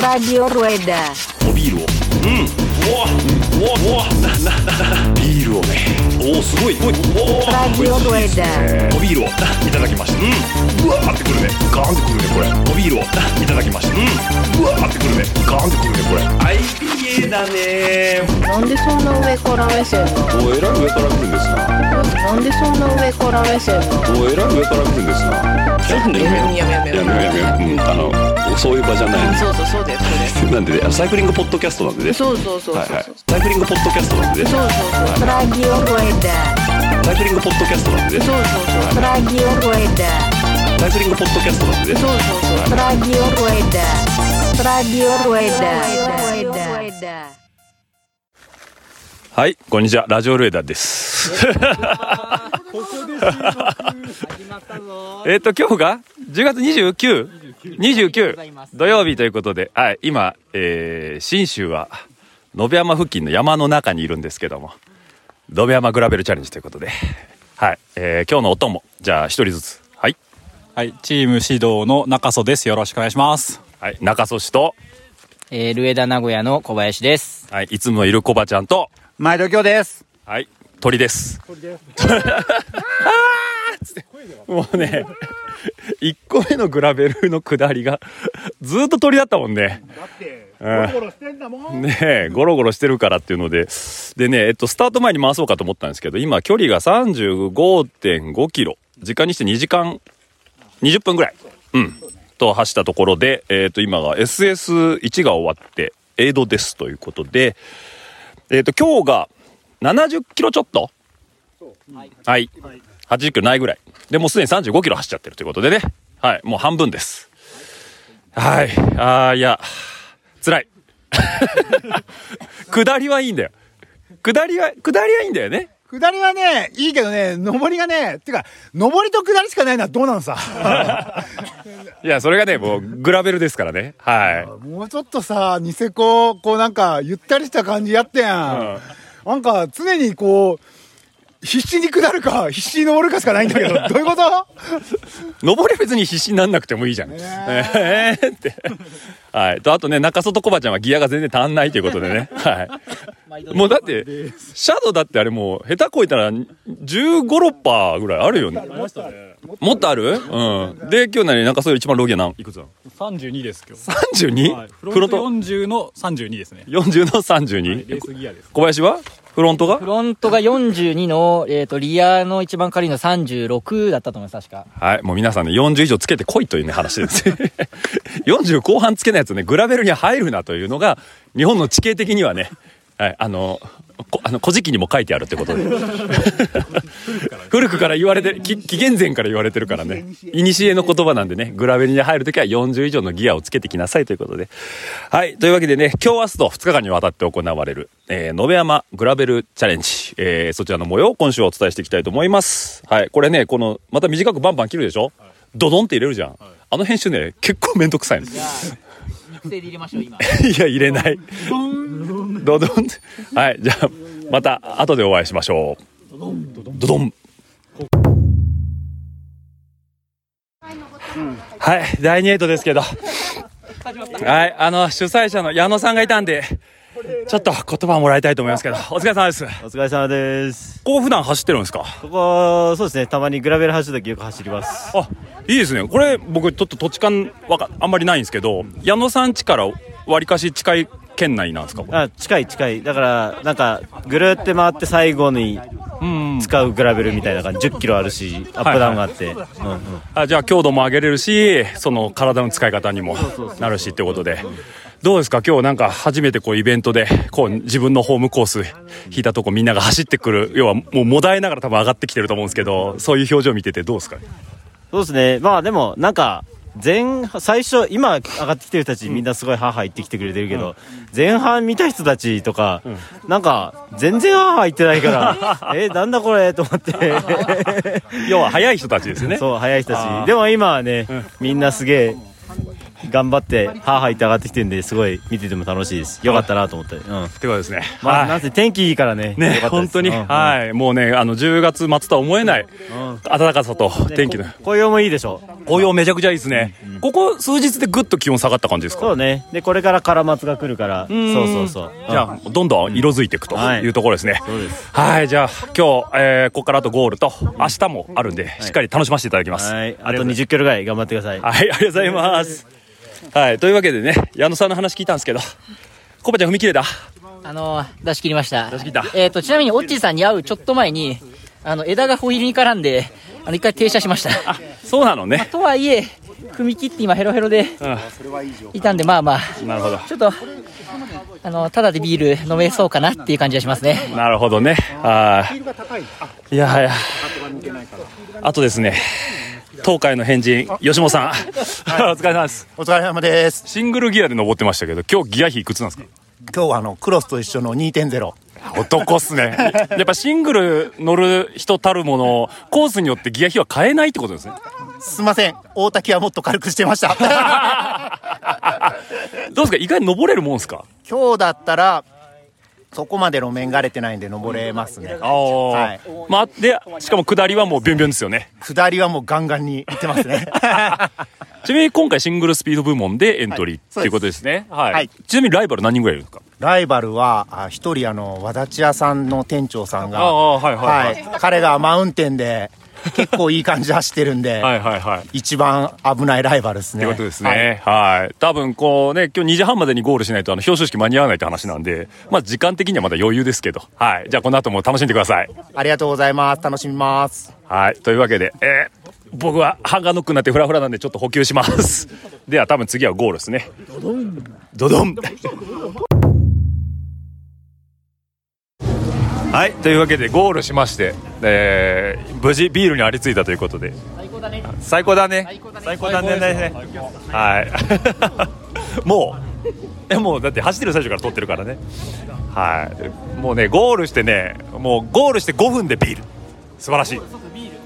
Radio Rueda. おビールをうんうわうわうわなななビールをねおおすごいおいおお Radio Rueda. おビールをいただきましたうんうわーってくるねガーンってくるねこれおビールをいただきましたうんうわーってくるねガーンってくるねこれはい IPA だね。なんでそんな上から目線なの？おえらい上から来るんですな。なんでそんな上から目線なの？おえらい上から来るんですな。ちょっとねやめやめやめやめやめよう。うんあのそういう場じゃないそうそうそうだよそうだよ なんでねサイクリングポッドキャストなんでね。そうそうそうはいはい。サイクリングポッドキャストなんでね。そうそうそう Radio Rueda. サイクリングポッドキャストなんでね。そうそうそう。Radio Rueda. サイクリングポッドキャストなんでね。そうそうそう。Radio Rueda. Radio Rueda. はい、こんにちは。ラジオルエダです。えっと、今日が10月 29?29 土曜日ということで、はい、今、えー、新州は、延山付近の山の中にいるんですけども、延山グラベルチャレンジということで、はい、えー、今日のお供、じゃあ一人ずつ、はい、はい、チーム指導の中曽です。よろしくお願いします。はい、中曽氏と、えー、ルエダ名古屋の小林です。はい、いつもいるコバちゃんと、毎度今日です。はい、鳥です。鳥です。もうね、1個目のグラベルの下りが、ずーっと鳥だったもんね。だって、ゴロゴロしてんだもん。ねえ、ゴロゴロしてるからっていうので、でね、えっと、スタート前に回そうかと思ったんですけど、今、距離が35.5キロ。時間にして2時間、20分ぐらい。うん。と走ったところで、えっと、今が SS1 が終わって、エイドですということで、えっと、今日が70キロちょっと？はい。80キロないぐらい。で、もうすでに35キロ走っちゃってるということでね。はい。もう半分です。はい。あー、いや、辛い。下りはいいんだよ。下りは、下りはいいんだよね。下りはね、いいけどね、上りがね、てか、上りと下りしかないのはどうなのさ？いや、それがね、もう、グラベルですからね。はもうちょっとさ、ニセコ、こうなんか、ゆったりした感じやったやん。なんか、常にこう、必死に下るか、必死に登るかしかないんだけど、どういうこと？い。登りは別に必死になんなくてもいいじゃん。えーって。はい。と、あとね、中外コバちゃんはギアが全然足んないということでね。はい。もうだって、シャドウだってあれもう、下手こいたら、15、6パーぐらいあるよね。もっとあるうん。で、今日何中そ一番ロギア何いくつなの32です、今日。32? はい、フロント40の32ですね。40の 32? レースギアです。小林はフロントが？フロントが42の、えっ、と、リアの一番軽いの36だったと思います、確か。はい。もう皆さんね、40以上つけてこいというね、話です。40後半つけないやつね、グラベルに入るなというのが、日本の地形的にはね、はい、あの、こあの、古事記にも書いてあるってことで。古くから言われて、き紀元前から言われてるからね。いにしえの言葉なんでね、グラベルに入るときは40以上のギアをつけてきなさいということで。はい。というわけでね、今日明日と2日間にわたって行われる、えー、延山グラベルチャレンジ、えー、そちらの模様を今週はお伝えしていきたいと思います。はい。これね、この、また短くバンバン切るでしょ？ドドンって入れるじゃん。あの編集ね、結構めんどくさいの。育成で入れましょう、今。いや、入れない。ドドン。はい。じゃあ、また後でお会いしましょう。ドドン。はい。第2エイトですけど。はい。あの、主催者の矢野さんがいたんで、ちょっと言葉をもらいたいと思いますけど、お疲れ様です。お疲れ様です。ここ普段走ってるんですか？ここ、そうですね、たまにグラベル走るときよく走ります。あ、いいですね。これ、僕、ちょっと土地勘わか、あんまりないんですけど、矢野さん家から割かし近い県内なんですか？あ、近い近い。だから、なんか、ぐるって回って最後にうん。使うグラベルみたいな感じ。10キロあるし、アップダウンがあって。うんうんあじゃあ強度も上げれるしその体の使い方にもなるしってことでどうですか？今日なんか初めてこうイベントでこう自分のホームコース引いたとこみんなが走ってくる。要はもうもだえながら多分上がってきてると思うんですけどそういう表情見ててどうですか？そうですね。まあでも、なんか、前、最初、今上がってきてる人たちみんなすごいハーハー言ってきてくれてるけど、前半見た人たちとか、なんか、全然ハーハー言ってないから、え、なんだこれ？と思って。要は速い人たちですよね。そう、早い人たち。でも今はね、みんなすげえ、頑張って、ハーハー言って上がってきてるんで、すごい見てても楽しいです。よかったなと思って。うん。ってことですねまあ、はいなんせ天気いいからね。ね本当に、はいもうねあの10月末とは思えないうん暖かさと天気の紅葉もいいでしょ。紅葉めちゃくちゃいいですね。ここ数日でぐっと気温下がった感じですか？そうね。で、これからカラマツが来るから、そうそうそう。じゃあ、どんどん色づいていくというところですね。はい、じゃあ、今日、えー、ここからあとゴールと、明日もあるんで、しっかり楽しませていただきます。はい。あと20キロぐらい頑張ってください。はい、ありがとうございます。はい、というわけでね、矢野さんの話聞いたんですけど、コバちゃん踏み切れた？あの、出し切りました。出し切ったえっ、と、ちなみに、オッチーさんに会うちょっと前に、あの、枝がホイールに絡んで、あの、一回停車しました。そうなのね。とはいえ、踏み切って今ヘロヘロでいたんで、まあまあ、うん、なるほど。ちょっと、あの、ただでビール飲めそうかなっていう感じがしますね。なるほどね。はい。いやはや。あとですね、東海の変人、吉本さん。お疲れ様です。お疲れ様です。シングルギアで登ってましたけど、今日ギア比いくつなんですか？今日はあの、クロスと一緒の2.0。男っすね。やっぱシングル乗る人たるもの、コースによってギア比は変えないってことですね。すいません。大滝はもっと軽くしてました。どうですか？意外に登れるもんですか？今日だったら、そこまで路面が荒れてないんで登れますね。ああ、はいまあ、で、しかも下りはもうビュンビュンですよね。下りはもうガンガンに行ってますね。ちなみに今回シングルスピード部門でエントリー、はいっていうことですね。はい。はいちなみにライバル何人ぐらいいるんですか？ライバルは、あ一人あの、和立屋さんの店長さんが、ああはいはいはい彼がマウンテンで、結構いい感じで走ってるんで、はいはいはい。一番危ないライバルですね。ってことですね。はい。多分こうね、今日2時半までにゴールしないとあの表彰式間に合わないって話なんで、まあ時間的にはまだ余裕ですけど。はい。じゃあこの後も楽しんでください。ありがとうございます。楽しみます。はい。というわけで、えー僕はハンガーノックになってフラフラなんでちょっと補給します。では多分次はゴールですね。ドドン。ドドン。はい。というわけでゴールしまして、えー無事ビールにありついたということで。最高だね。最高だね。最高だね最高だね。ねはい。もう、え、もうだって走ってる最初から撮ってるからね。はい。もうね、ゴールしてね、もうゴールして5分でビール。素晴らしい。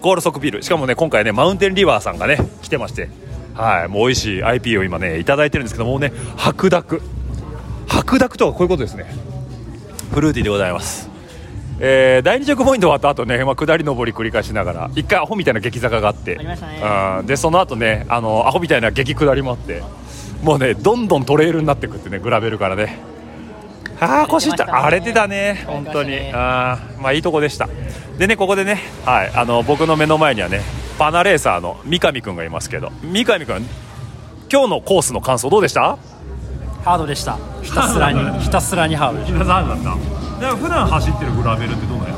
ゴール即ビール。しかもね、今回ね、マウンテンリバーさんがね、来てまして。はい。もう美味しい IP を今ね、いただいてるんですけど、もうね、白濁。白濁とはこういうことですね。フルーティーでございます。えー第2チェックポイント終わった後ね、まあ、下り上り繰り返しながら一回アホみたいな激坂があって。ありましたね。うん。でその後ねあのアホみたいな激下りもあってもうねどんどんトレイルになってくってねグラベルからね。ああ腰痛い。荒れてたね本当に、あーまあいいとこでした。でねここでねはいあの僕の目の前にはねパナレーサーの三上くんがいますけど。三上くん今日のコースの感想どうでした？ハードでした。ひたすらに ひたすらにハードでし皆さんだった普段走ってるグラベルってどうなんや？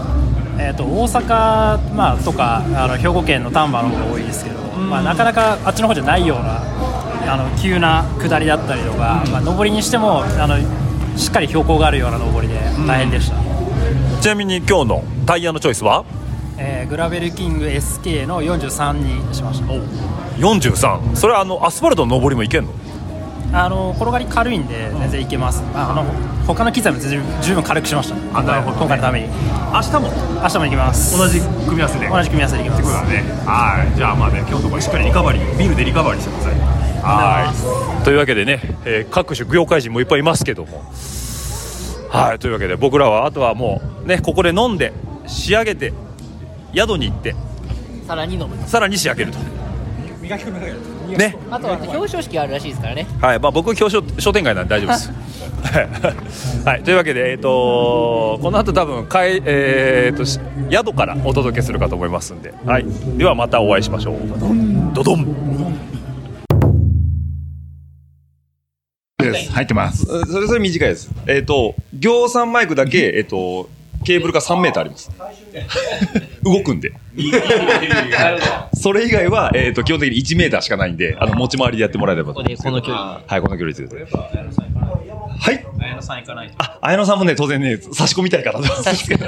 た、えー、と大阪、まあ、とかあの兵庫県の丹波の方が多いですけど、まあ、なかなかあっちの方じゃないようなあの急な下りだったりとか、まあ、上りにしてもあのしっかり標高があるような上りで大変でした、ちなみに今日のタイヤのチョイスは？えーグラベルキング SK の43にしました。43それはあのアスファルトの上りもいけんの？あの転がり軽いんで全然いけます、あの他の機材も全然十分軽くしました。あなるほどね。今回のために。明日も？明日も行きます。同じ組み合わせで？同じ組み合わせで行きます。だね。はい。じゃあまあね今日のところしっかりリカバリービールでリカバリーしてください。はい。というわけでね、えー各種業界人もいっぱいいますけども。はい。というわけで僕らはあとはもうねここで飲んで仕上げて宿に行ってさらに飲む。さらに仕上げるとねあとは表彰式があるらしいですからね。はい、まあ、僕表彰商店街なんで大丈夫です。はい、というわけで、えっ、とこの後多分かい、えー、とし宿からお届けするかと思いますんで、はい、ではまたお会いしましょう。ドドン。です入ってますそれそれ短いです。えっ、と行産マイクだけえっ、とケーブルが3メーターあります。動くんで。それ以外は、えっ、と、基本的に1メーターしかないんで、あの、持ち回りでやってもらえればと思います。この距離。はい、この距離です。はい。綾野さん行かないとあ、綾野さんもね、当然ね、差し込みたいからと思うんですけど。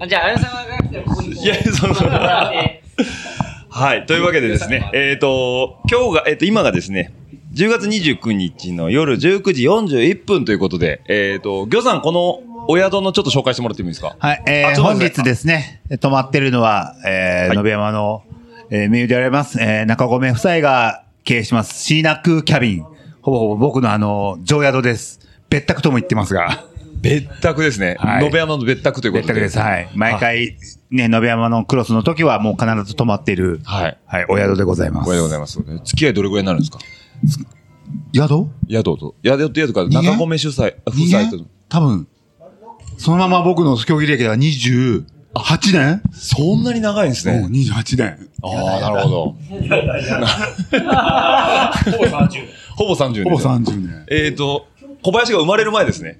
あじゃあ、あやさんがここに。いや、そうそう。はい。というわけでですね、えっ、と、今日が、えっ、と、今がですね、10月29日の夜19時41分ということで、えっ、と、魚さん、このお宿のちょっと紹介してもらってもいいですか？はい、えー、本日ですね、泊まってるのは、えー、はい延山の、えー、名誉であります、えー、中込夫妻が経営します、シーナックキャビン。ほぼほぼ僕のあの、上宿です。別宅とも言ってますが。別宅ですね。はい延山の別宅ということで。別宅です。はい。毎回、ね、延山のクロスの時はもう必ず泊まっている、はい。はい、お宿でございます。おめでございます。付き合いどれぐらいになるんですか？宿？宿と。宿と宿か、中込主催、夫妻と。多分、そのまま僕の競技歴が28年そんなに長いんですね。うん、28年。ああ、なるほど。ほぼ30。ほぼ30年。ほぼ30年。えっと、小林が生まれる前ですね。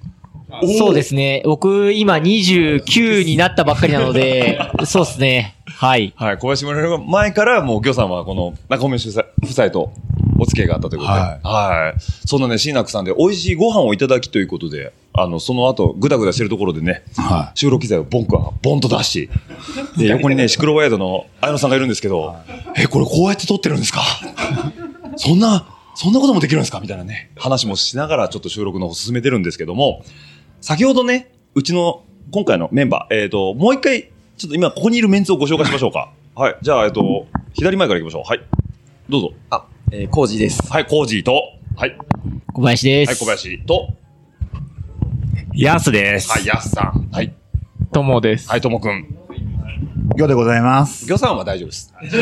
そうですね。僕、今29になったばっかりなので、そうですね。はい。はい。小林生まれる前から、もう、魚さんはこの中込主催夫妻とお付き合いがあったということで。はいはい。そんなね、椎名さんで美味しいご飯をいただきということで、あの、その後、ぐだぐだしてるところでね、は収録機材をボンクはボンと出し、で、横にね、シクロワイドの綾野さんがいるんですけど、え、これこうやって撮ってるんですか？そんな、そんなこともできるんですか？みたいなね、話もしながらちょっと収録の方進めてるんですけども、先ほどね、うちの今回のメンバー、えっ、と、もう一回、ちょっと今ここにいるメンツをご紹介しましょうか。はい。じゃあ、えっ、と、左前から行きましょう。はい。どうぞ。あ、えー、コージです。はい、コージーと、はい。小林です。はい、小林と、ヤスです。はい、ヤスさん。はい。ともです。はい、ともくん。い。魚でございます。魚さんは大丈夫です。じ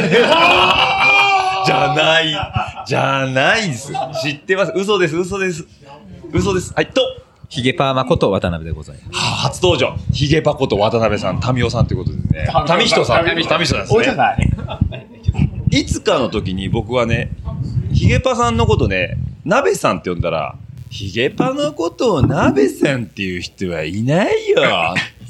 ゃない。じゃないです。知ってます。嘘です、嘘です。嘘です。はい、と、ヒゲパーマこと渡辺でございます。はあ初登場。ヒゲパコと渡辺さん、タミオさんということでね。タミヒトさん。タミヒトですね。おじゃない。いつかの時に僕はね、ヒゲパさんのことね、鍋さんって呼んだら、ヒゲパのことを鍋さんっていう人はいないよ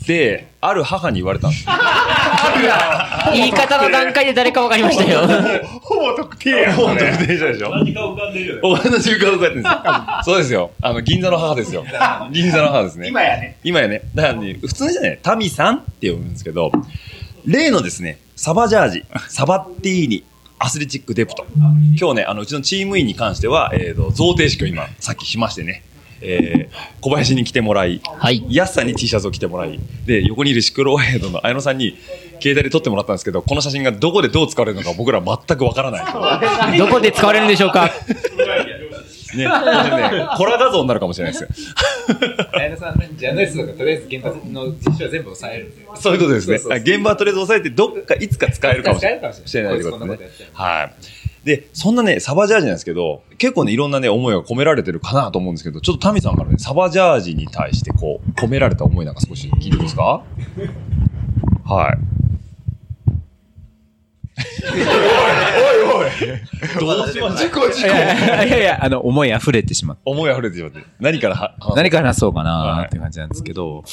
って、ある母に言われたんですよ。言い方の段階で誰か分かりましたよ。ほぼ特定や本当に電車でしょ何か浮かんでるよね。お話浮かんでるんですよ。そうですよ。あの、銀座の母ですよ。銀座の母ですね。今やね。今やね。だからね、普通じゃない、タミさんって呼ぶんですけど、例のですね、サバジャージ、サバッティーニ、アスレチックデプト。今日ね、あの、うちのチーム員に関しては、えっ、と、贈呈式を今、さっきしましてね、えー、小林に来てもらい、はい。ヤスさんに T シャツを着てもらい、で、横にいるシクロワイドの綾野さんに、携帯で撮ってもらったんですけど、この写真がどこでどう使われるのか僕ら全くわからない。どこで使われるんでしょうか？ね、ね、コラ画像になるかもしれないですよ。綾野さんのジャーナリストがとりあえず現場の実習は全部抑えるんで。そういうことですね。そうそうそう現場はとりあえず押さえて、どっかいつか使えるかもしれない。使えるかもしれないしてないってことね。はい。で、そんなね、サバジャージなんですけど、結構ね、いろんなね、思いが込められてるかなと思うんですけど、ちょっとタミさんからね、サバジャージに対してこう、込められた思いなんか少し聞いていいですか？はい。どうしましたいやいやいや、あの、思い溢れてしまって。思い溢れてしまって。何から何から話そうかなって感じなんですけど、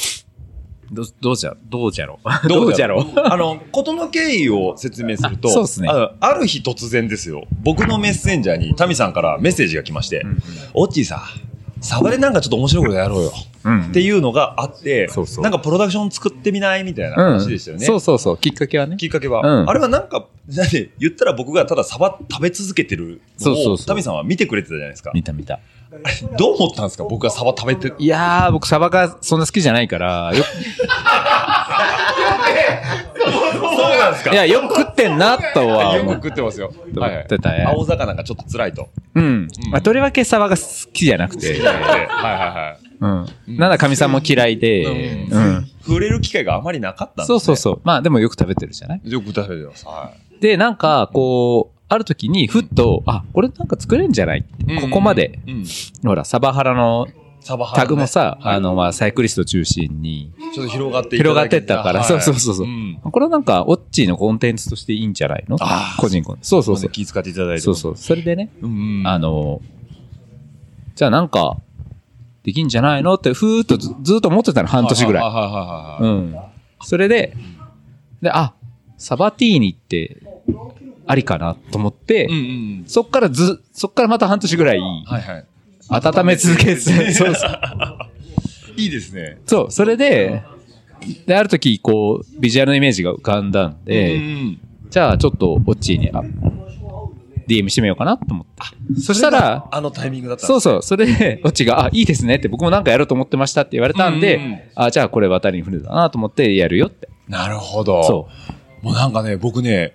どう、どうじゃ、どうじゃろう。どうじゃろう。あの、ことの経緯を説明すると、あそうっすねある日突然ですよ、僕のメッセンジャーにタミさんからメッセージが来まして、オッチーさ、サバでなんかちょっと面白いことやろうよ。うんっていうのがあって、そうそうなんかプロダクション作ってみないみたいな話でしたよね。そうそうそう。きっかけはね。きっかけは。うんあれはなんか、だって言ったら僕がただサバ食べ続けてるのを、そうそうそうタミさんは見てくれてたじゃないですか。見た見た。どう思ったんですか？僕がサバ食べて。いやー、僕サバがそんな好きじゃないから、よそうなんですか？いや、よく食ってんなとはよく思食ってますよ。思ってたね。青魚がちょっと辛いと。うん。まあ、とりわけサバが好きじゃなくて。はいはいはい。うん。なんだかみさんも嫌いで、うん。触れる機会があまりなかったんですそうそうそう。まあでもよく食べてるじゃない？よく食べてます。はで、なんか、こう、ある時に、ふっと、あ、これなんか作れんじゃない？ってここまで、うん。ほら、サバハラのタグもさ、あの、まあ、サイクリスト中心にちょっと広がっていた広がってったから、はいそうそうそうそう、んこれはなんか、オッチーのコンテンツとしていいんじゃないの？あー個人コンテンツ。そうそうそう。気遣っていただいて。そうそう。それでね、うんうん。あの、じゃあなんか、できんじゃないのって、ふーっとずずっと思ってたの、半年ぐらい。はいはいはいはいはい。うん。それで、で、あ、サバティーニって、ありかなと思って、うんうん。そっからず、そっからまた半年ぐらい、はいはい。温め続けて、そうそう。いいですね。そう、それで、で、ある時、こう、ビジュアルのイメージが浮かんだんで、うんじゃあちょっと、オッチーに、あ、DM してみようかなと思って。そしたら、あのタイミングだったそうそう、それで、オッチーが、あ、いいですねって、僕もなんかやろうと思ってましたって言われたんで、うんうんあ、じゃあこれ渡りに船だなと思ってやるよって。なるほど。そもうなんかね、僕ね、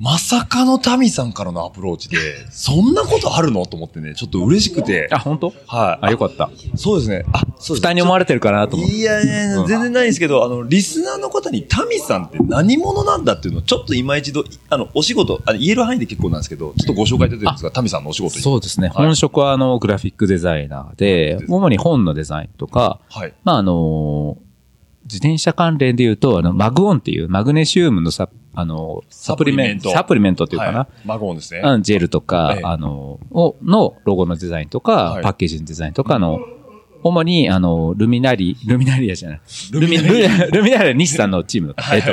まさかのタミさんからのアプローチで、そんなことあるの？と思ってね、ちょっと嬉しくて。あ、本当？はい。あ、よかった。そうですね。あ、そうです負担に思われてるかなと思って。いやいや全然ないんですけど、あの、リスナーの方にタミさんって何者なんだっていうのを、ちょっと今一度、あの、お仕事、あの言える範囲で結構なんですけど、ちょっとご紹介いただいてるんですが、タミさんのお仕事に。そうですね。はい本職はあの、グラフィックデザイナーで、主に本のデザインとか、はい。まああの、自転車関連で言うと、あの、マグオンっていうマグネシウムのサあの、サプリメント、サプリメントっていうかな。はいマゴンですね。うん、ジェルとか、ええあの、を、のロゴのデザインとか、はいパッケージのデザインとかの、主に、あの、ルミナリ、ルミナリアじゃない。ルミナリア、ルミナリア日産のチームの、えっと、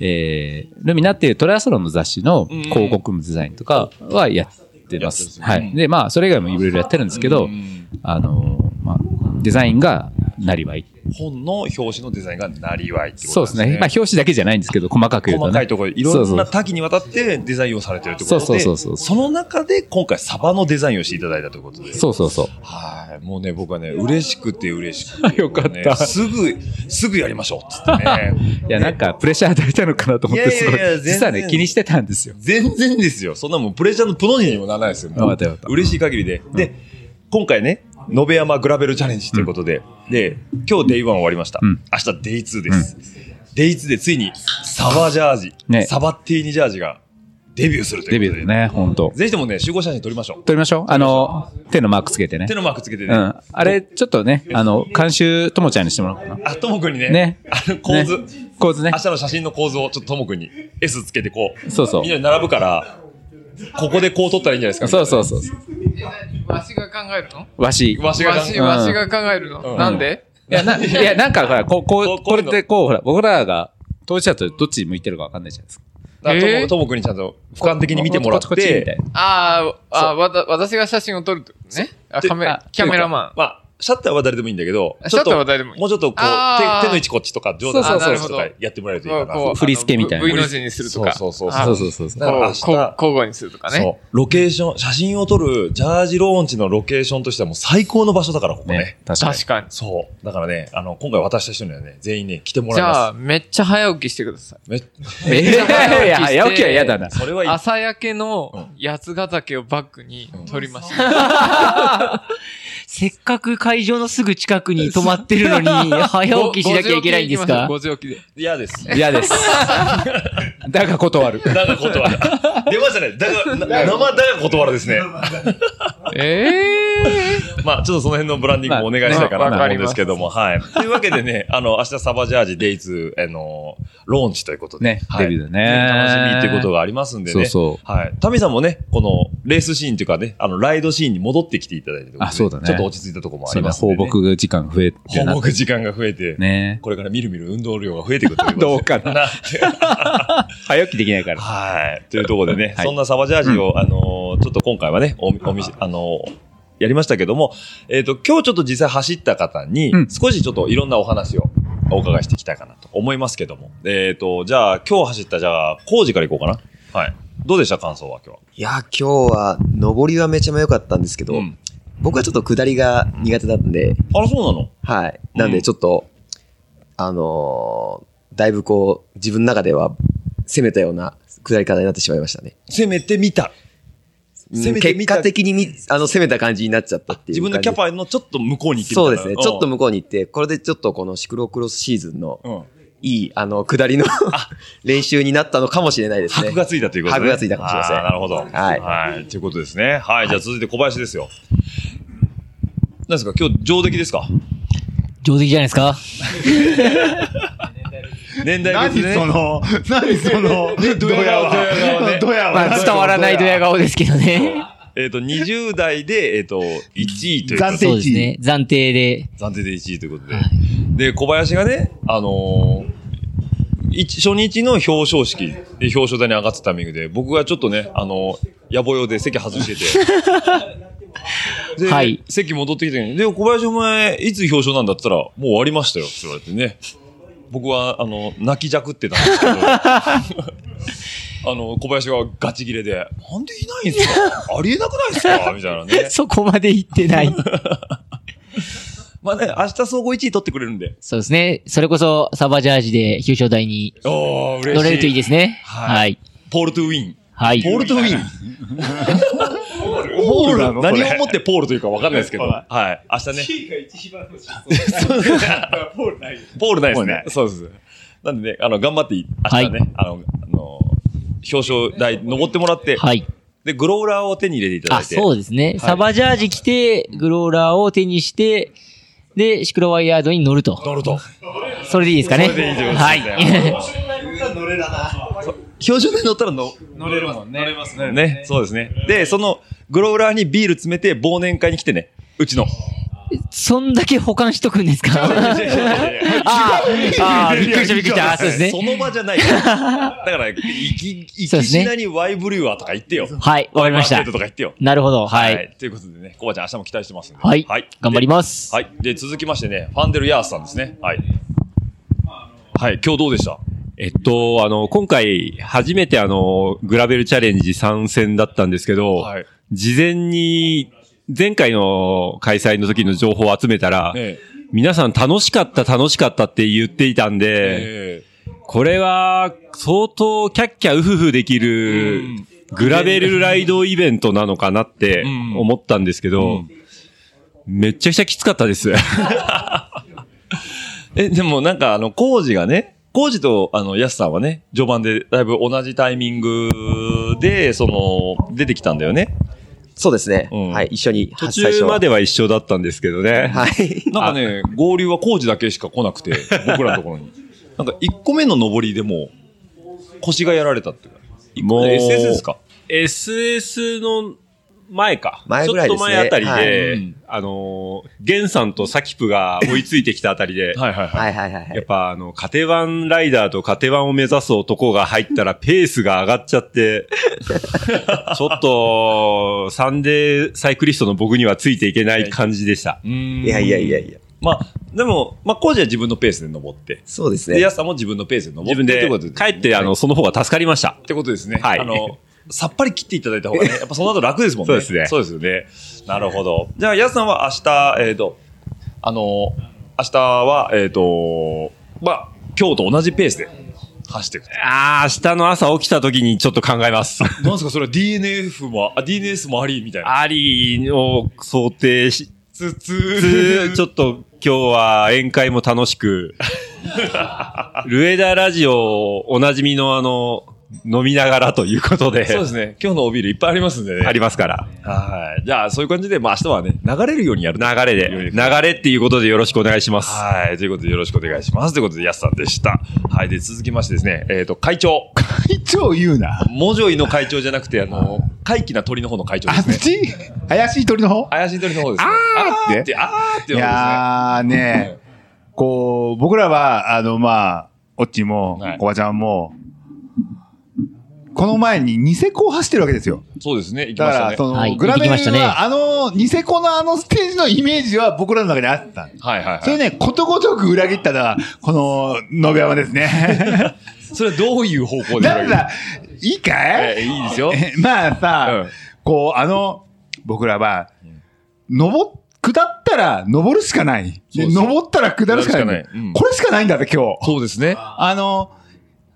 えー、ルミナっていうトライアスロンの雑誌の広告のデザインとかはやってます。はい。で、まあ、それ以外もいろいろやってるんですけど、あの、まあ、デザインがなりわい。本の表紙のデザインがなりわいってことそうですね。まあ、表紙だけじゃないんですけど、細かく言うとね。細かいところ、いろんな多岐にわたってデザインをされてるってことで、そうそうそうそうの中で今回サバのデザインをしていただいたということで。そうそうそう。はい。もうね、僕はね、嬉しくて嬉しくて。よかったねすぐ、すぐやりましょうっつってね。いや、なんか、プレッシャー与えたのかなと思って、すごいいやいやいや。実はね、気にしてたんですよ。全然ですよ。そんなもんプレッシャーのプロにもならないですよ。もうわかったわかった嬉しい限りで。で、今回ね、延山グラベルチャレンジということで、で、今日デイ1終わりました。明日デイ2です。デイ2でついにサバジャージ、ねサバティーニジャージがデビューするという。デビューですね、本当ぜひともね、集合写真撮りましょう。撮りましょう。あの、手のマークつけてね。手のマークつけてね。うん。あれ、ちょっとね、あの、監修、ともちゃんにしてもらおうかな。あ、ともくんにね。ねあの構図。構図ね。明日の写真の構図をちょっとともくんに S つけてこう。そうそうみんなに並ぶから、ここでこう撮ったらいいんじゃないですか？そうそうそう。わしが考えるの？わし。わしが考える。わしわしが考えるの、うん。なんで？いや、な、いや、なんかほら、こう、こう、これでこう、ほら、僕らが、当事者とどっちに向いてるかわかんないじゃないですか。だともくんにちゃんと俯瞰的に見てもらっこっちこっちみたいて、あーあ、わた、私が写真を撮るってことね？あ、カメあ、キャメラマン。まあ、シャッターは誰でもいいんだけど、シャッターは誰でもいいもうちょっとこう、手手の位置こっちとか、上手そうそうそうとかやってもらえるといいかな。こう振り付けみたいな V の字にするとか。そうそうあそうそうそうそうだから明日こうこう交互にするとかね。そう。ロケーション、写真を撮る、ジャージローンチのロケーションとしてはもう最高の場所だから、ここね。ね、確かに。確かに。そう。だからね、あの、今回渡した人にはね、全員ね、来てもじゃあ、らいます。めっちゃ早起きしてください。めええいや、早起きは嫌だな。それはいい。朝焼けの八ヶ岳をバックに撮りました。せっかく会場のすぐ近くに泊まってるのに、早起きしなきゃいけないんですか？5時起きで。嫌です。嫌です。だが断る。だが断る。出ましたね。だが、な生だが断るですね。ええ まあ、ちょっとその辺のブランディングもお願いしたいかなと思うんですけども、はい。というわけでね、あの、明日サバジャージデイズ、あの、ローンチということで。ねはいデビューだね楽しみっていうことがありますんでね。そうそはい。タミさんもね、このレースシーンというかね、あの、ライドシーンに戻ってきていただいてあそうだねちょっと落ち着いたところもありますんで、放ね。牧時間が増えて放な牧時間が増えて、ねこれからみるみる運動量が増えていくという。どうかな 早起きできないから。はい。というところでね、はいそんなサバジャージを、あのーちょっと今回はね、お、おみせ、あのーやりましたけども、えっ、と、今日ちょっと実際走った方に、うん少しちょっといろんなお話をお伺いしていきたいかなと思いますけども。えっ、と、じゃあ今日走った、じゃあ、工事からいこうかな。はい。どうでした感想は今日は？いや、今日は、上りはめちゃめちゃ良かったんですけど、うん僕はちょっと下りが苦手だったんで、あら、そうなの？はい。なんでちょっと、あのーだいぶこう、自分の中では攻めたような下り方になってしまいましたね。攻めてみた。攻めてみた結果的にみあの攻めた感じになっちゃったっていう自分のキャパパのちょっと向こうに行ってみたそうですね。ちょっと向向こうに行って、これでちょっとこのシクロクロスシーズンの、うん。いい、あの、下りの 練習になったのかもしれないですね。箔がついたということね。箔がついたかもしれませんあーなるほど。はいはい。ということですね。はい。じゃあ続いて小林ですよ。何ですか？今日上出来ですか？上出来じゃないですか？年代別ね。何その、何その、ドヤは。ドヤ顔ねドヤは。まあ、伝わらないドヤ顔ですけどね。えっと、20代で、えっと、1位ということで暫定そうですね。暫定で。暫定で1位ということで。で、小林がね、あのー一初日の表彰式で表彰台に上がってたタイミングで、僕がちょっとね、あの野暮用で席外してて。で、はい席戻ってきて、で、小林お前、いつ表彰なんだって言ったら、もう終わりましたよって言われてね。僕は、あの、泣きじゃくってたんですけど、あの、小林がガチ切れで、なんでいないんですか？ありえなくないですか？みたいなね。そこまで言ってない。まあね、明日総合1位取ってくれるんで。そうですね。それこそ、サバジャージで表彰台におー、嬉しい。乗れるといいですね。はいはい。ポールトゥウィン。はい。ポールとウィン。ポール、何をもってポールというかわかんないですけど、はい。明日ね。ポールない。ポールないですね。そうです。なんでね、あの、頑張って、明日ね、あの、あの、表彰台登ってもらって、はい。で、グローラーを手に入れていただあ、いて。そうですね。はいサバジャージ着て、グローラーを手にして、で、シクロワイヤードに乗ると。乗ると。それでいいですかね？それでいいですいね。表彰台に乗ったらの乗れるもんね。乗れますね、そうですね。で、その、グローラーにビール詰めて忘年会に来てね。うちの。そんだけ保管しとくんですか？あーあー、びっくりしたびっくりした。あそうですね。その場じゃない。だから、いき、いきしなにワイブリュワーとか言ってよ。はい、わかりましたとか言ってよ。なるほどはいということでね、コバちゃん明日も期待してますんで。はい頑張りますはい。で、続きましてね、ファンデル・ヤースさんですね。はい。はい、今日どうでした？えっと、あの、今回、初めてあの、グラベルチャレンジ参戦だったんですけど、事前に、前回の開催の時の情報を集めたら、え皆さん楽しかった楽しかったって言っていたんで、これは、相当キャッキャウフフできる、グラベルライドイベントなのかなって思ったんですけど、めっちゃくちゃきつかったです。え、でもなんかあの、コージがね、コージとあの、ヤスさんはね、序盤でだいぶ同じタイミングで、その、出てきたんだよね。そうですね。はい、一緒に。途中までは一緒だったんですけどね。はい。なんかね、合流はコージだけしか来なくて、僕らのところに。なんか1個目の上りでも、腰がやられたって。もう SS ですか ?SS の前か。前ぐらいですねちょっと前あたりで、はいうんあのー、ゲンさんとサキプが追いついてきたあたりで、はいはいはいはいはい。やっぱあの、カテワンライダーとカテワンを目指す男が入ったらペースが上がっちゃって、ちょっと、サンデーサイクリストの僕にはついていけない感じでした。いやいやいやいや。まあ、でも、まあ、コージは自分のペースで登って。そうですねで、ヤスさんも自分のペースで登って。自分でってこと帰って、あの、その方が助かりました。ってことですね。はいあの、さっぱり切っていただいた方がね、やっぱその後楽ですもんね。そうですねそうですよね。なるほど。じゃあ、ヤスさんは明日、えっ、と、あの、明日は、えっ、と、まあ、今日と同じペースで走っていく。ああ、明日の朝起きた時にちょっと考えます。なんですかそれは DNF も、あ、DNS もありみたいな。ありを想定しつつ、ちょっと今日は宴会も楽しく、ルエダラジオおなじみのあの、飲みながらということで。そうですね。今日のおビールいっぱいありますんでね。ありますから。はい。じゃあ、そういう感じで、まあ明日はね、流れるようにやる。流れで。流れっていうことでよろしくお願いします。はい。ということでよろしくお願いします。ということで、やすさんでした。はい。で、続きましてですね、えっ、と、会長。会長言うな。モジョイの会長じゃなくて、あの、怪奇な鳥の方の会長ですね。怪しい鳥の方？怪しい鳥の方ですね。あーってあーっていやーね、こう、僕らは、あの、まあ、オッチーも、コバちゃんも、この前にニセコを走ってるわけですよ。そうですね。行きだから、ましたね。その、はいグラベル行ってきましたねは、あの、ニセコのあのステージのイメージは僕らの中にあった。はいはいはい。それね、ことごとく裏切ったのは、この、野辺山ですね。それはどういう方向で？だから、いいかい、えいいですよ。えまあさ、こう、あの、僕らは、登っ、下ったら登るしかない。登ったら下るしかない。下るしかないうんこれしかないんだって今日。そうですね。あの、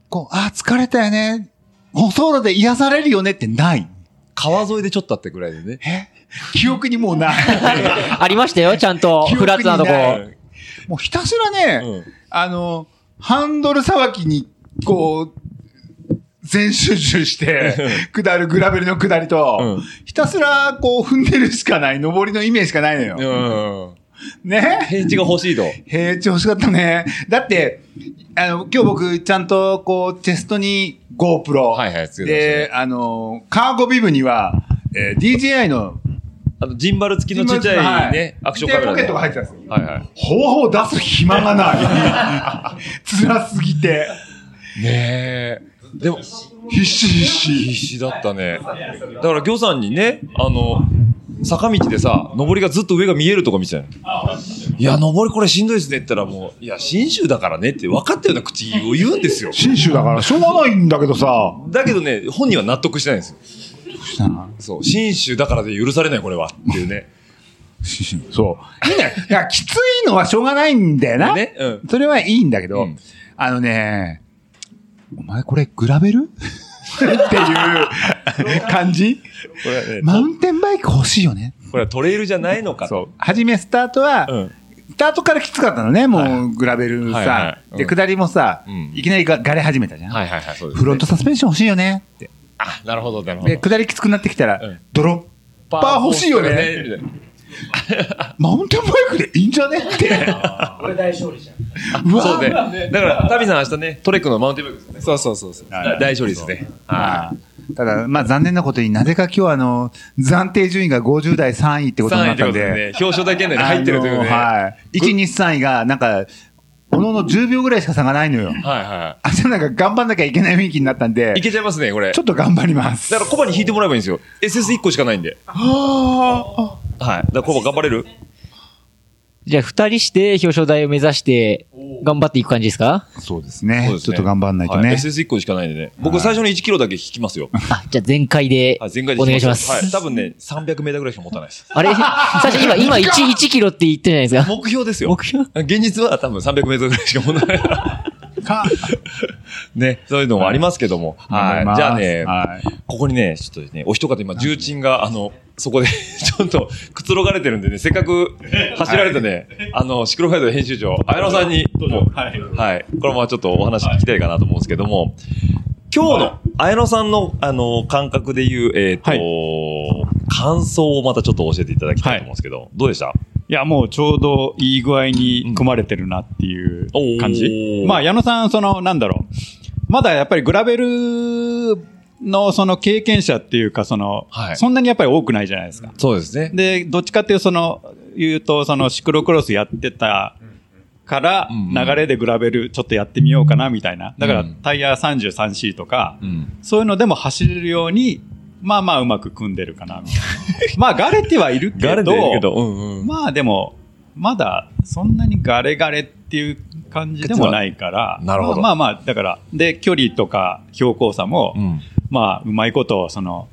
こう、あ、疲れたよね。細路で癒されるよねってない。川沿いでちょっとあってぐらいでね。記憶にもうない。ありましたよ、ちゃんと。フラットなとこ。もうひたすらね、あの、ハンドルさばきに、こう、全集中して、下るグラベルの下りと、ひたすらこう踏んでるしかない、上りのイメージしかないのよ。ね平地が欲しいと。平地欲しかったね。だって、あの、今日僕、ちゃんと、こう、チェストに GoPro。はいはいで、あの、カーゴビブには、えー DJI の、あの、ジンバル付きのちっちゃいね、アクションカメラでポケットが入ってたんですよ。はいはい。ほぼほぼ出す暇がない。辛すぎて。ねえ。でも、必死必死。必死だったね。だから、魚さんにね、あの、坂道でさ、登りがずっと上が見えるとこ見てたよ。いや、登りこれしんどいですねって言ったらもう、いや、新州だからねって分かったような口を言うんですよ。新州だからしょうがないんだけどさ。だけどね、本人は納得してないんですよ。そう、新州だからで許されないこれはっていうね。そう。いいんだよ。いや、きついのはしょうがないんだよな。ねうんそれはいいんだけど、あのね、お前これグラベルっていう感じ？ねマウンテンバイク欲しいよね。これはトレイルじゃないのかと。はじめスタートは、スタートからきつかったのね、もうグラベルはいさは。いで、うん下りもさ、いきなりががれ始めたじゃん。はいはいはい、そうです、フロントサスペンション欲しいよねって。あ、なるほど、なるほど。で、下りきつくなってきたら、ドロッパー欲しいよね。マウンテンバイクでいいんじゃねって。これ大勝利じゃん。うわそうね。だから、タミさん明日ね、トレックのマウンテンバイクですね。そうそうそうそう。大勝利ですね。はいただ、まあ残念なことになぜか今日あの、暫定順位が50代3位ってことになったん3位ってことで。表彰台圏内に入ってるというねはい。1、2、3位が、なんか、おのおの10秒ぐらいしか差がないのよ。はいはあ、じゃあなんか頑張んなきゃいけない雰囲気になったんで。い。いけちゃいますね、これ。ちょっと頑張ります。だからコバに引いてもらえばいいんですよ。SS1 個しかないんで。ははい。だからコバ頑張れる？じゃあ、二人して表彰台を目指して、頑張っていく感じですか？そうですねそうですねちょっと頑張んないとねはい SS1 個しかないんでね。僕最初の1キロだけ引きますよ。あ、じゃあ全開で、はい、全開でお願いしまはい。す。多分ね、300メーターぐらいしか持たないです。あれ？最初今、今1、1キロって言ってるじゃないですか？目標ですよ。目標？現実は多分300メートルぐらいしか持たない。か。ね、そういうのもありますけども。はい。頑張りますじゃあね、はいここにね、ちょっとね、お一方今、重鎮が、あの、そこで、ちょっと、くつろがれてるんでね、せっかく走られたね、あの、シクロファイド編集長、綾野さんに、もうはい。これもちょっとお話聞きたいかなと思うんですけども、今日の、綾野さんの、あの、感覚で言う、えっ、と、感想をまたちょっと教えていただきたいと思うんですけど、どうでした？いや、もうちょうどいい具合に組まれてるなっていう感じ。まあ、矢野さん、その、なんだろう。まだやっぱりグラベルのその経験者っていうか、その、そんなにやっぱり多くないじゃないですか。そうですね。で、どっちかっていうとその、言うと、そのシクロクロスやってたから、流れでグラベルちょっとやってみようかなみたいな。だから、タイヤ 33C とか、そういうのでも走れるように、まあまあうまく組んでるかな、みたいな。まあ、ガレてはいるけど、ガレてはいるけどうんうん。まあでも、まだそんなにガレガレっていう感じでもないから、なるほど。まあまあまあ、だから、で、距離とか標高差も、まあ、うまいこと、その、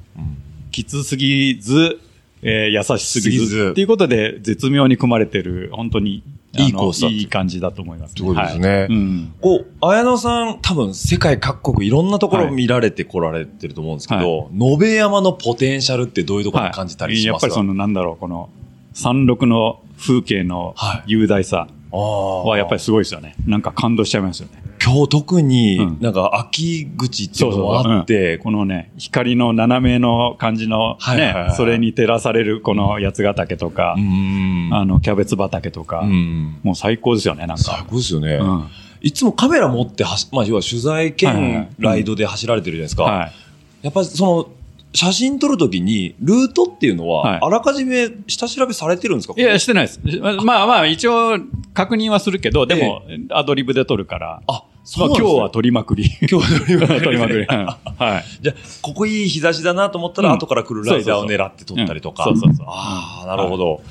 きつすぎず、えー優しすぎずず。っていうことで、絶妙に組まれてる、本当に、いいコースだいい感じだと思います。そうですね。はい。うん。こう、綾野さん、多分世界各国いろんなところ見られてこられてると思うんですけど、延べ山のポテンシャルってどういうところに感じたりしますか、やっぱりその、なんだろう、この、山麓の風景の雄大さはやっぱりすごいですよね。なんか感動しちゃいますよね。今日特になんか秋口っていうのもあって、このね、光の斜めの感じのはいはいはいね、それに照らされるこの八ヶ岳とか、あの、キャベツ畑とか、もう最高ですよね、なんか。最高ですよね。いつもカメラ持ってはし、まあ、要は取材はいはい兼ライドで走られてるじゃないですか。はい。やっぱりその、写真撮るときに、ルートっていうのは、あらかじめ下調べされてるんですか？いや、してないです。まあまあ、一応、確認はするけど、でも、アドリブで撮るから。あ、今日は撮りまくり。今日は撮りまくり。撮りまくり。はい。じゃあ、ここいい日差しだなと思ったら、うん後から来るライダーを狙って撮ったりとか。そうそうそう。ああ、なるほど。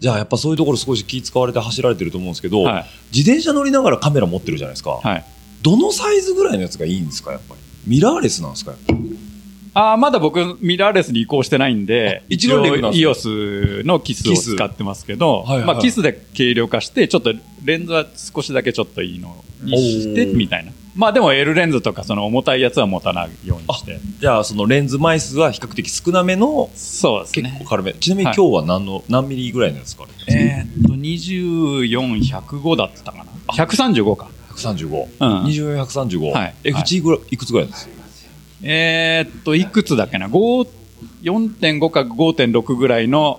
じゃあ、やっぱそういうところ少し気使われて走られてると思うんですけど、自転車乗りながらカメラ持ってるじゃないですか。どのサイズぐらいのやつがいいんですか、やっぱり。ミラーレスなんですか、やっぱりああ、まだ僕、ミラーレスに移行してないんで、一眼レフなんですかイオスのキスを使ってますけど、はいはいまあ、キスで軽量化して、ちょっとレンズは少しだけちょっといいのにして、みたいな。まあでも L レンズとか、その重たいやつは持たないようにして。じゃあ、そのレンズ枚数は比較的少なめの、そうですね。結構軽め。ちなみに今日は何の、何ミリぐらいのやつか？ね。えーっと、24、105だったかな。135か。135。うん24、135。はい FG ぐらい、いくつぐらいです？かえーっと、いくつだっけな、5 4.5か5.6ぐらいの、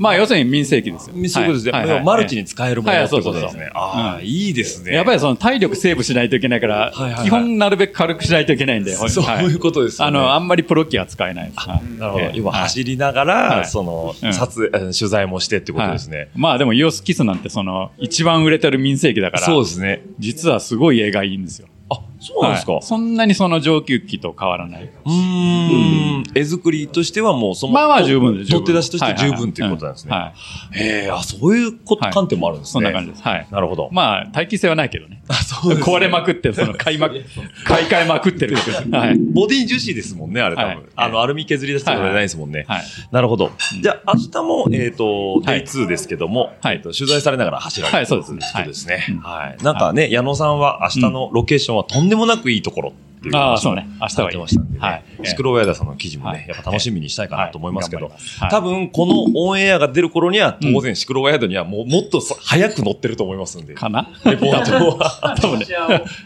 まあ、要するに民生機ですよ。そういうことですねはい。マルチに使えるものはい。ってことですね。あーうん。いいですね。やっぱりその体力セーブしないといけないから、基本なるべく軽くしないといけないんで。そうはい。いうことですあの、あんまりプロ機は使えないです。はい。なるほど。ええ。要は走りながら、はい。その、うん。撮影、取材もしてってことですね。はい。まあでも、イオスキスなんてその、一番売れてる民生機だから、そうですね。実はすごい絵がいいんですよ。あ、そうなんですか、はいそんなにその上級機と変わらない。うーん。絵作りとしてはもうその、まあまあ十分です十分取って出しとして十分っていうことなんですね。はへえ、あ、そういうこと、観点もあるんですね。そんな感じです。はい。なるほど。まあ、待機性はないけどね。そうですね壊れまくって、その、買いまく、買い替えまくってる。はい。ボディ樹脂ですもんね、あれ多分。はいあの、アルミ削り出したことじゃないですもんね。はい。なるほど。じゃあ、明日も、えっ、と、デイ2ですけども、えっと取材されながら走られるはいそうですね。はい。なんかね、矢野さんは明日のロケーションはとんでもなくいいところっていうああそうね。明日はいい。ましたんで、ね。はい。シクロウェアダさんの記事もね、やっぱ楽しみにしたいかなと思いますけど、多分このオンエアが出る頃には、当然シクロウェアダにはもうもっとさ早く載ってると思いますんで。かな？レポートは。多分ね。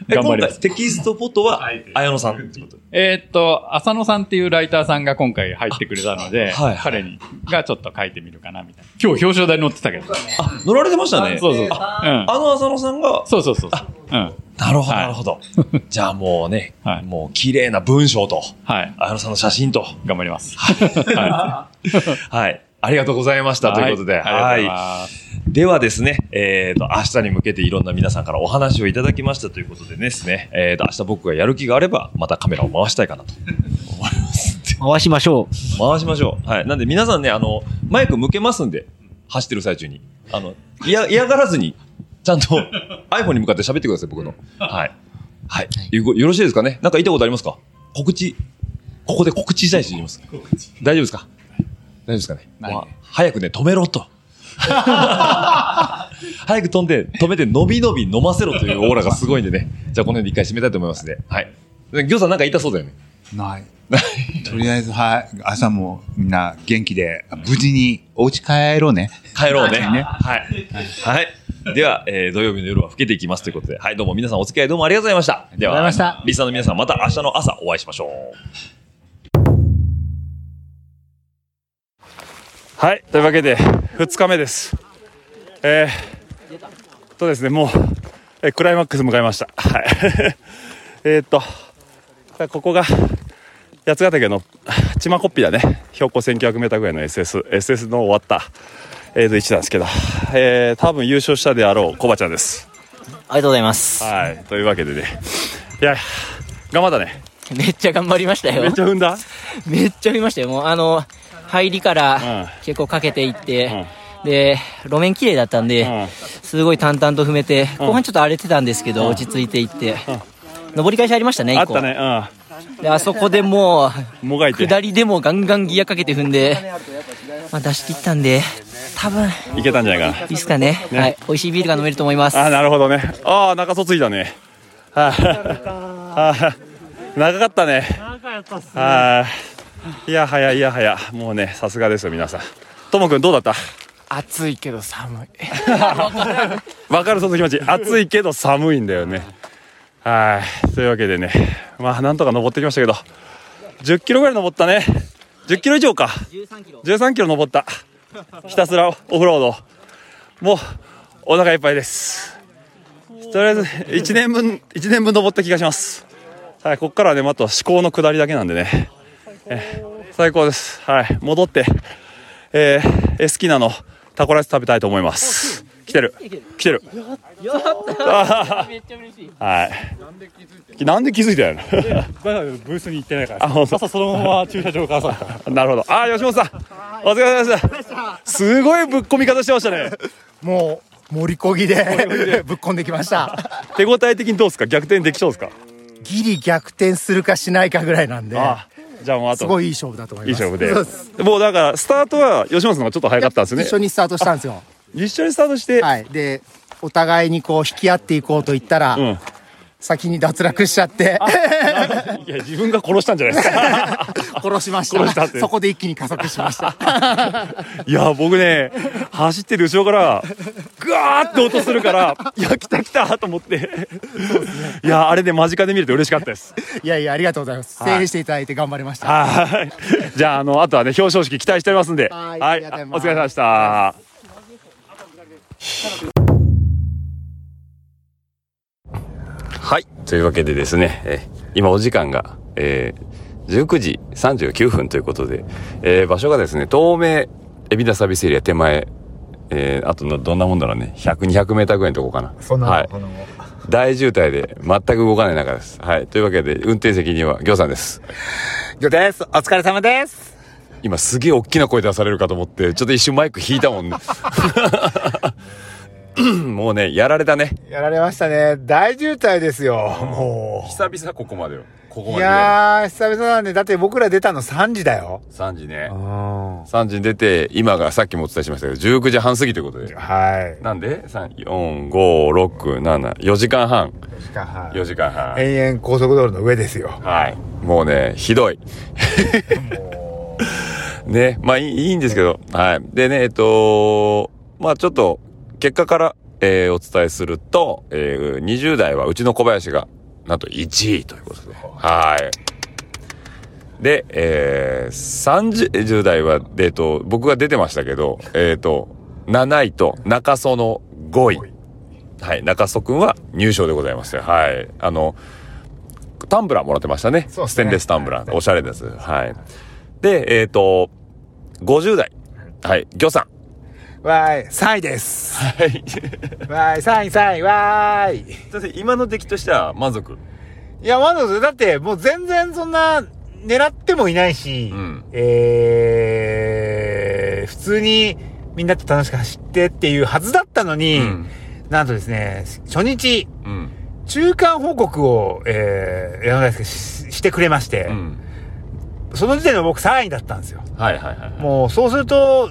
え頑張ります。今回テキストフォトは、綾野さんってことえーっと、浅野さんっていうライターさんが今回入ってくれたので、はい彼にがちょっと書いてみるかなみたいな。今日表彰台に載ってたけど。乗られてましたね。そうそう。あうん。あの浅野さんが、そうそうそうそう。うん。なるほど、なるほど。じゃあもうね、もう綺麗な文章と、はい。綾野さんの写真と。頑張ります。は はい。ありがとうございました。ということで。はいありがとうございますではですね、えっ、と、明日に向けていろんな皆さんからお話をいただきましたということでですね、えっ、と、明日僕がやる気があれば、またカメラを回したいかなと。回しましょう。回しましょう。はい。なんで皆さんね、あの、マイク向けますんで、走ってる最中に。あの、嫌、嫌がらずに、ちゃんと iPhone に向かって喋ってください、僕の。はい。はい。よよろしいですかね？なんか言いたいことありますか？告知。ここで告知したい人います大丈夫ですか？大丈夫ですかね？もう早くね、止めろと。早く飛んで、止めて、伸び伸び飲ませろというオーラがすごいんでね。じゃあこの辺で一回締めたいと思いますね。はい。ぎょうさんなんか言いたそうだよね。ない。とりあえず、はい。朝もみんな元気で、無事にお家帰ろうね。帰ろうね。ねはい。はい。では、えー土曜日の夜は更けていきますということで、はい、どうも皆さんお付き合いどうもありがとうございました。では、ありがとうございましたリスナーの皆さんまた明日の朝お会いしましょう。はい、というわけで2日目です。えー、とですね、もう、えークライマックス迎えました。はい。えーっと、ここが八ヶ岳のチマコッピだね。標高1900メーターぐらいの SS、SS の終わった、えーと、位置なんですけど、えー、多分優勝したであろうコバちゃんです。ありがとうございます。はい、というわけでね、いや、頑張ったね。めっちゃ頑張りましたよ。めっちゃ踏んだ？めっちゃ踏みましたよ。もうあの、入りから結構かけていって、で、路面綺麗だったんで、すごい淡々と踏めて、後半ちょっと荒れてたんですけど、落ち着いていって、上り返しありましたね、あったね、うん。で、あそこでもう、もがいて。下りでもガンガンギアかけて踏んで、まあ出し切ったんで、多分、いけたんじゃないかな。いいっすかね。ねはい。美味しいビールが飲めると思います。あなるほどね。ああ、中卒いたね。はい。長かったね。はい。いやはやいやはや。もうね、さすがですよ、皆さん。ともくんどうだった？暑いけど寒い。わかる、その気持ち。暑いけど寒いんだよね。はい。というわけでね、まあ、なんとか登ってきましたけど、10キロぐらい登ったね。10キロ以上か。13キロ登った。ひたすらオフロード。もう、お腹いっぱいです。とりあえず、1年分、1年分登った気がします。はい、ここからはね、あとは思考の下りだけなんでね。え最高です。はい、戻って、えー、エスキナのタコライス食べたいと思います。来てる。来てる。やっためっちゃ嬉しい。はい。なんで気づいたよ。ブースに行ってないからそのまま駐車場からさ なるほど。あ、吉本さん。お疲れ様でした。すごいぶっ込み方してましたね。もう、盛りこぎで ぶっ込んできました。手応え的にどうですか？逆転できそうですか？ギリ逆転するかしないかぐらいなんで、あじゃあもうあと。すごいいい勝負だと思います。いい勝負そうで。もうだから、スタートは吉本さんがちょっと早かったんですよね。一緒にスタートしたんですよ。一緒にスタートして。はい。で、お互いにこう引き合っていこうと言ったら、先に脱落しちゃって、いや、自分が殺したんじゃないですか。殺しました。殺したそこで一気に加速しました。いや、僕ね、走ってる後ろから、ぐわーって音するから、いや、来た来たと思って。いや、あれで間近で見れて嬉しかったです。いやいや、ありがとうございます。はい声援していただいて頑張りました。はい。じゃあ、あの、あとはね、表彰式期待しておりますんで。はいお疲れ様でした。はい。というわけでですね、えー今お時間が、えー19時39分ということで、えー場所がですね、東名、海老名サービスエリア手前、えーあとのどんなもんだろうね、100、200メーターぐらいのとこかな。そんなのはい。大渋滞で全く動かない中です。はい。というわけで、運転席には行さんです。ギョです。お疲れ様です。今すげえ大きな声出されるかと思って、ちょっと一瞬マイク引いたもんね。もうね、やられたね。やられましたね。大渋滞ですよ。も久々ここまでよ。ここまいで。やー、久々なんで、だって僕ら出たの3時だよ。3時ね。3時に出て、今がさっきもお伝えしましたけど、19時半過ぎということで。はい。なんで ?3、4、5、6、7、4時間半。4時間半。4時間半。延々高速道路の上ですよ。はい。もうね、ひどい。ね、まあいいいいんですけど、はい。でね、えっと、まあちょっと、結果から、えーお伝えすると、えー20代はうちの小林が、なんと1位ということで。はい。で、えー、30代は、えっと、僕が出てましたけど、えっと、7位と中曽の5位。はい。中曽くんは入賞でございます。はい。あの、タンブラーもらってましたね。ステンレスタンブラー。おしゃれです。はい。で、えっ、と、50代。はい。魚さん。わーい、3位です。はい。わーい、3位、3位、わーい。だって今の出来としては満足？いや、まず、だって、もう全然そんな、狙ってもいないし、えー、普通にみんなと楽しく走ってっていうはずだったのに、なんとですね、初日、中間報告を、えー、山田大輔ししてくれまして、その時点で僕3位だったんですよ。はいはいはい。もう、そうすると、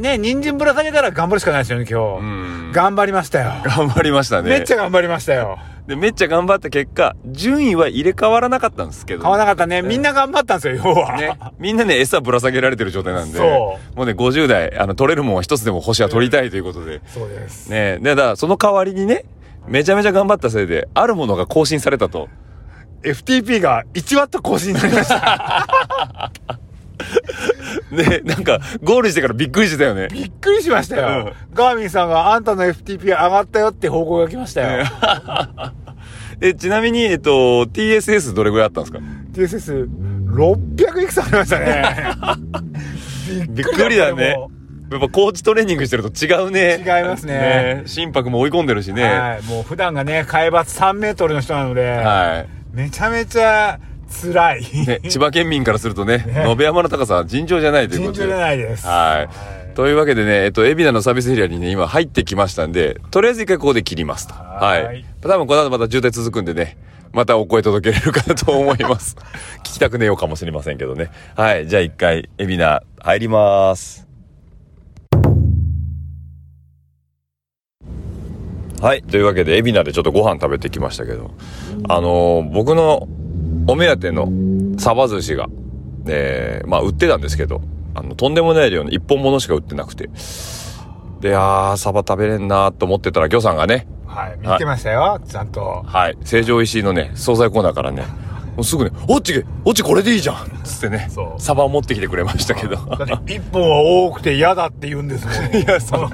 ね、人参ぶら下げたら頑張るしかないですよね、今日。頑張りましたよ。頑張りましたね。めっちゃ頑張りましたよ。で、めっちゃ頑張った結果、順位は入れ替わらなかったんですけど。買わなかったね。みんな頑張ったんですよ、要は。ね。みんなね、餌ぶら下げられてる状態なんで。そもうね、50代、あの、取れるもんは一つでも星は取りたいということで。そうです。ねで、だから、その代わりにね、めちゃめちゃ頑張ったせいで、あるものが更新されたと。FTP が1ワット更新になりました。ね、なんか、ゴールしてからびっくりしてたよね。びっくりしましたよ。ガーミンさんがあんたの FTP 上がったよって報告が来ましたよ。え、ちなみに、えっと、TSS どれぐらいあったんですか？TSS、600いくつありましたね。びっくりだね。やっぱコーチトレーニングしてると違うね。違いますね心拍も追い込んでるしね。はい。もう普段がね、海抜3メートルの人なので、はい。めちゃめちゃ辛い。ね、千葉県民からするとね、延山の高さは尋常じゃないということで。尋常じゃないですはい。というわけでね、えっと、海老名のサービスエリアにね、今入ってきましたんで、とりあえず一回ここで切りますと。はい。多分この後また渋滞続くんでね、またお声届けれるかなと思います。聞きたくねえようかもしれませんけどね。はい。じゃあ一回、海老名入ります。はい。というわけで、海老名でちょっとご飯食べてきましたけど、あのー僕のお目当てのサバ寿司が、えー、まあ売ってたんですけど、あの、とんでもない量の一本物しか売ってなくて、で、あー、サバ食べれんなーと思ってたら、魚さんがね、はい。見てましたよ、ちゃんと。はい、成城石井のね、惣菜コーナーからね、もうすぐね、おっち、おっちこれでいいじゃんつってね、サバを持ってきてくれましたけど。だって一本は多くて嫌だって言うんですもん。いや、そう。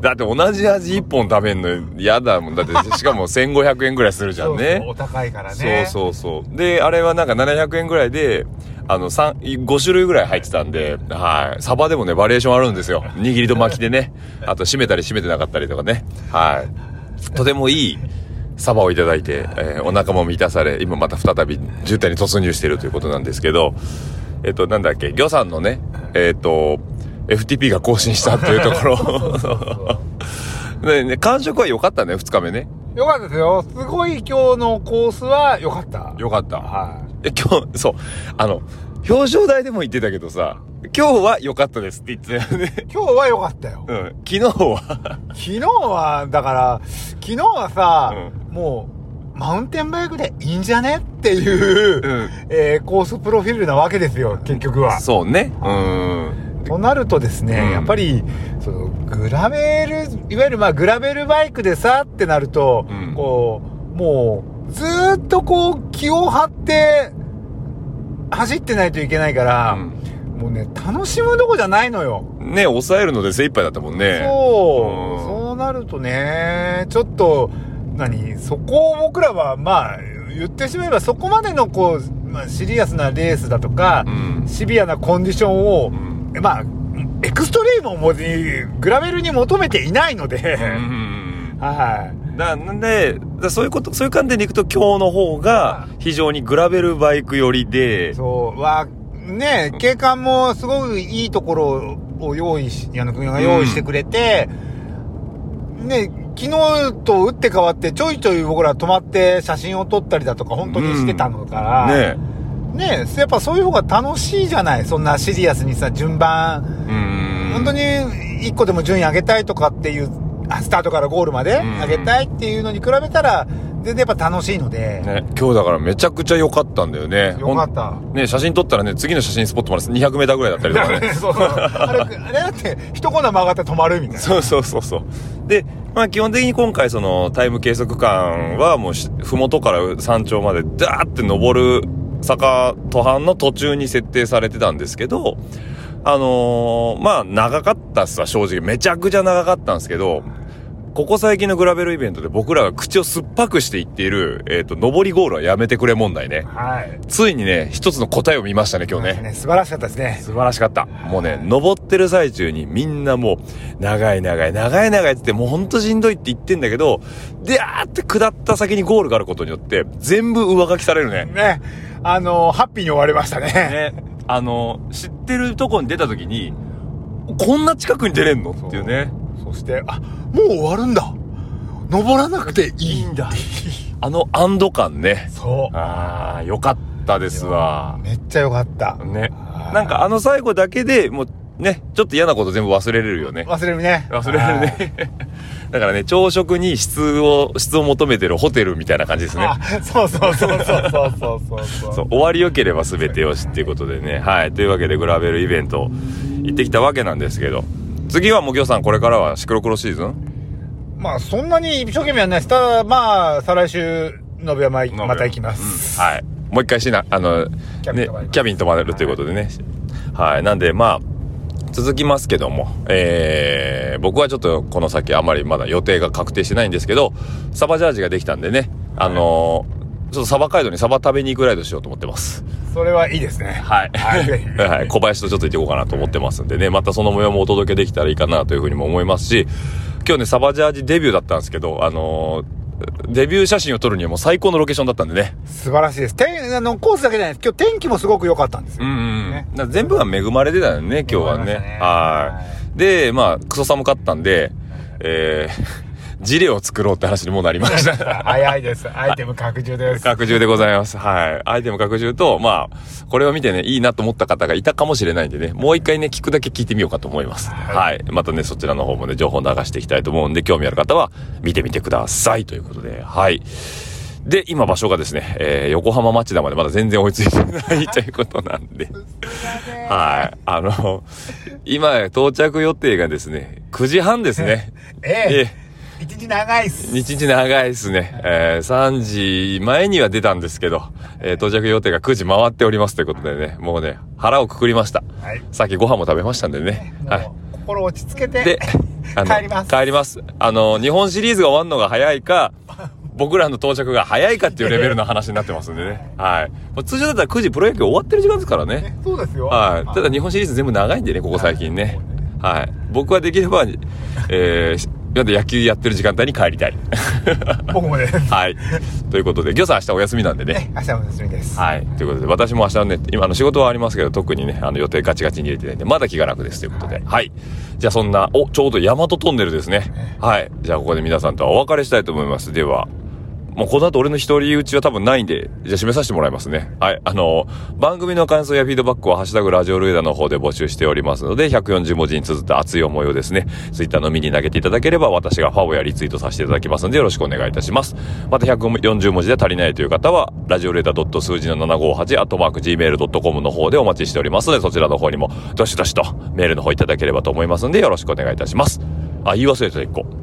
だって同じ味一本食べんの嫌だもん。だって、しかも1500円ぐらいするじゃんね。お高いからね。そうそうそう。で、あれはなんか700円ぐらいで、あの、三5種類ぐらい入ってたんで、はい。サバでもね、バリエーションあるんですよ。握りと巻きでね。あと、締めたり締めてなかったりとかね。はい。とてもいいサバをいただいて、えーお腹も満たされ、今また再び渋滞に突入しているということなんですけど、えっと、なんだっけ、魚さんのね、えっと、FTP が更新したっていうところ。ねね、感触は良かったね、二日目ね。よかったですよ。すごい今日のコースは良かった。よかった。はい。え、今日、そう、あの、表彰台でも言ってたけどさ、今日は良かったですって言ってたよね。今日は良かったよ。うん。昨日は 昨日は、だから、昨日はさ、もう、マウンテンバイクでいいんじゃねっていう、えーコースプロフィールなわけですよ、結局は。そうね。うん。となるとですね、やっぱり、その、グラベル、いわゆるまあ、グラベルバイクでさってなると、こう、もう、ずーっとこう、気を張って、走ってないといけないから、もうね、楽しむとこじゃないのよ。ね、抑えるので精一杯だったもんね。そう、そうなるとね、ちょっと、何、そこを僕らは、まあ、言ってしまえばそこまでのこう、まあ、シリアスなレースだとか、シビアなコンディションを、まあ、エクストリームをもグラベルに求めていないので、はい。だなんで、だそういうこと、そういう観点でいくと今日の方が非常にグラベルバイク寄りで、そう、は、ね、景観もすごくいいところを用意し、矢野くん。が用意してくれて、ね、昨昨日と打って変わってちょいちょい僕ら止まって写真を撮ったりだとか本当にしてたのから、ねねえ、やっぱそういう方が楽しいじゃない？そんなシリアスにさ、順番、本当に一個でも順位上げたいとかっていう、あスタートからゴールまで上げたいっていうのに比べたら、全然やっぱ楽しいので、ね、今日だからめちゃくちゃ良かったんだよね。よかった。ね、写真撮ったらね、次の写真スポットまで200メーターぐらいだったりとかね。そうそう。あれ、あれだって、一コーナー曲がって止まるみたいな。そうそうそうそう。で、まあ基本的に今回そのタイム計測間はもうし、ふもとから山頂までダーって登る坂、途半の途中に設定されてたんですけど、あのーまあ長かったっすわ、正直。めちゃくちゃ長かったんですけど、ここ最近のグラベルイベントで僕らが口を酸っぱくして言っている、えっ、と、上りゴールはやめてくれ問題ね。はい。ついにね、一つの答えを見ましたね、今日ね。ね、素晴らしかったですね。素晴らしかった。もうね、登ってる最中にみんなもう、長い長い、長い長いって言って、もうほんとしんどいって言ってんだけど、でーって下った先にゴールがあることによって、全部上書きされるね。ね。あのハッピーに終わりましたね。ね。あの知ってるとこに出た時に、こんな近くに出れんの？っていうね。してあもう終わるんだ。登らなくていいんだ。あの安堵感ね。そう。ああよかったですわ。めっちゃよかった。ね。なんかあの最後だけでもうねちょっと嫌なこと全部忘れれるよね。忘れるね。忘れるね。だからね朝食に質を質を求めてるホテルみたいな感じですね。そうそうそうそうそうそうそう。そう終わりよければ全てよしっていうことでね。はい。というわけでグラベルイベント行ってきたわけなんですけど。次はもぎょうさん、これからはシクロクロシーズン？まあ、そんなに一生懸命はないです。ただ、まあ、再来週、延山また行きます。はい。もう一回しな、あの、ね、キャビン泊まれるということでね。はい。なんで、まあ、続きますけども、えー、僕はちょっとこの先あまりまだ予定が確定してないんですけど、サバジャージができたんでね、あのーちょっとサバ街道にサバ食べに行くライドしようと思ってます。それはいいですね。はい。はい。小林とちょっと行っていこうかなと思ってますんでね、またその模様もお届けできたらいいかなというふうにも思いますし、今日ね、サバジャージデビューだったんですけど、あのーデビュー写真を撮るにはもう最高のロケーションだったんでね。素晴らしいです。天、あの、コースだけじゃないです。今日天気もすごく良かったんですよ。うんうん。だから全部が恵まれてたよね、今日はね。はい。で、まあ、クソ寒かったんで、えー、ジレを作ろうって話にもうなりました。早いです。アイテム拡充です。拡充でございます。はい。アイテム拡充と、まあ、これを見てね、いいなと思った方がいたかもしれないんでね、もう一回ね、聞くだけ聞いてみようかと思います。はい。またね、そちらの方もね、情報流していきたいと思うんで、興味ある方は見てみてください。ということで、はい。で、今場所がですね、えー、横浜町田までまだ全然追いついてないということなんで、はい。あの、今到着予定がですね、9時半ですね。ええ一日長いっす。一日長いですね。えー、3時前には出たんですけど、えー到着予定が9時回っておりますということでね、もうね、腹をくくりました。はいさっきご飯も食べましたんでね。はい。心落ち着けて。で、帰ります帰ります。あの、日本シリーズが終わるのが早いか、僕らの到着が早いかっていうレベルの話になってますんでね。はい。通常だったら9時プロ野球終わってる時間ですからね。そうですよ。はい。ただ日本シリーズ全部長いんでね、ここ最近ね。はい。僕はできれば、えー、なんで野球やってる時間帯に帰りたい。僕もです。はい。ということで、ギョさん明日お休みなんでね。明日もお休みです。はい。ということで、私も明日ね、今あの仕事はありますけど、特にね、あの予定ガチガチに入れてないんで、まだ気が楽ですということで。はい。じゃあそんな、お、ちょうど大和トンネルですね。はい。じゃあここで皆さんとはお別れしたいと思います。では、もうこの後俺の一人打ちは多分ないんで、じゃあ締めさせてもらいますね。はい。あの、番組の感想やフィードバックは、ハッシュタグラジオルエダの方で募集しておりますので、140文字に綴った熱い思いをですね、ツイッターのミに投げていただければ、私がファボやリツイートさせていただきますので、よろしくお願いいたします。また140文字で足りないという方は、ラジオルエダ数字の758、アットマーク gmail.com の方でお待ちしておりますので、そちらの方にも、どしどしとメールの方いただければと思いますので、よろしくお願いいたします。あ、言い忘れた一個。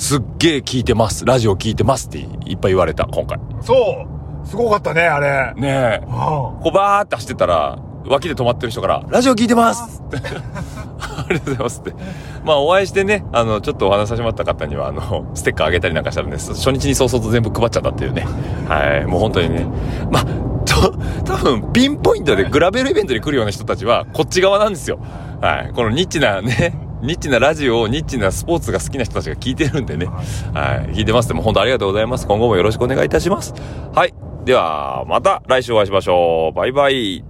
すっげえ聞いてます。ラジオ聞いてますっていっぱい言われた、今回。そう。すごかったね、あれ。ねえ。こうバーって走ってたら、脇で止まってる人から、ラジオ聞いてますって。ありがとうございますって。まあ、お会いしてね、あの、ちょっとお話しさせてもらった方には、あの、ステッカーあげたりなんかしたんです。初日に早々と全部配っちゃったっていうね。はい。もう本当にね。まあ、と、多分、ピンポイントでグラベルイベントに来るような人たちは、こっち側なんですよ。はい。このニッチなね、ニッチなラジオをニッチなスポーツが好きな人たちが聞いてるんでね。はい。聞いてますでも本当ありがとうございます。今後もよろしくお願いいたします。はい。では、また来週お会いしましょう。バイバイ。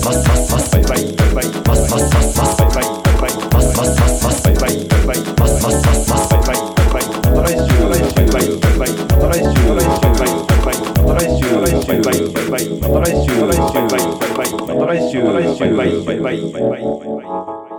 ますますますバイバイバイバイますますますますバイバイバイバイますますますますバイバイバイバイますますますますバイバイバイバイまた来週バイバイバイバイまた来週バイバイバイバイまた来週バイバイバイバイまた来週バイバイバイバイまた来週バイバイバイバイバイバイバイ。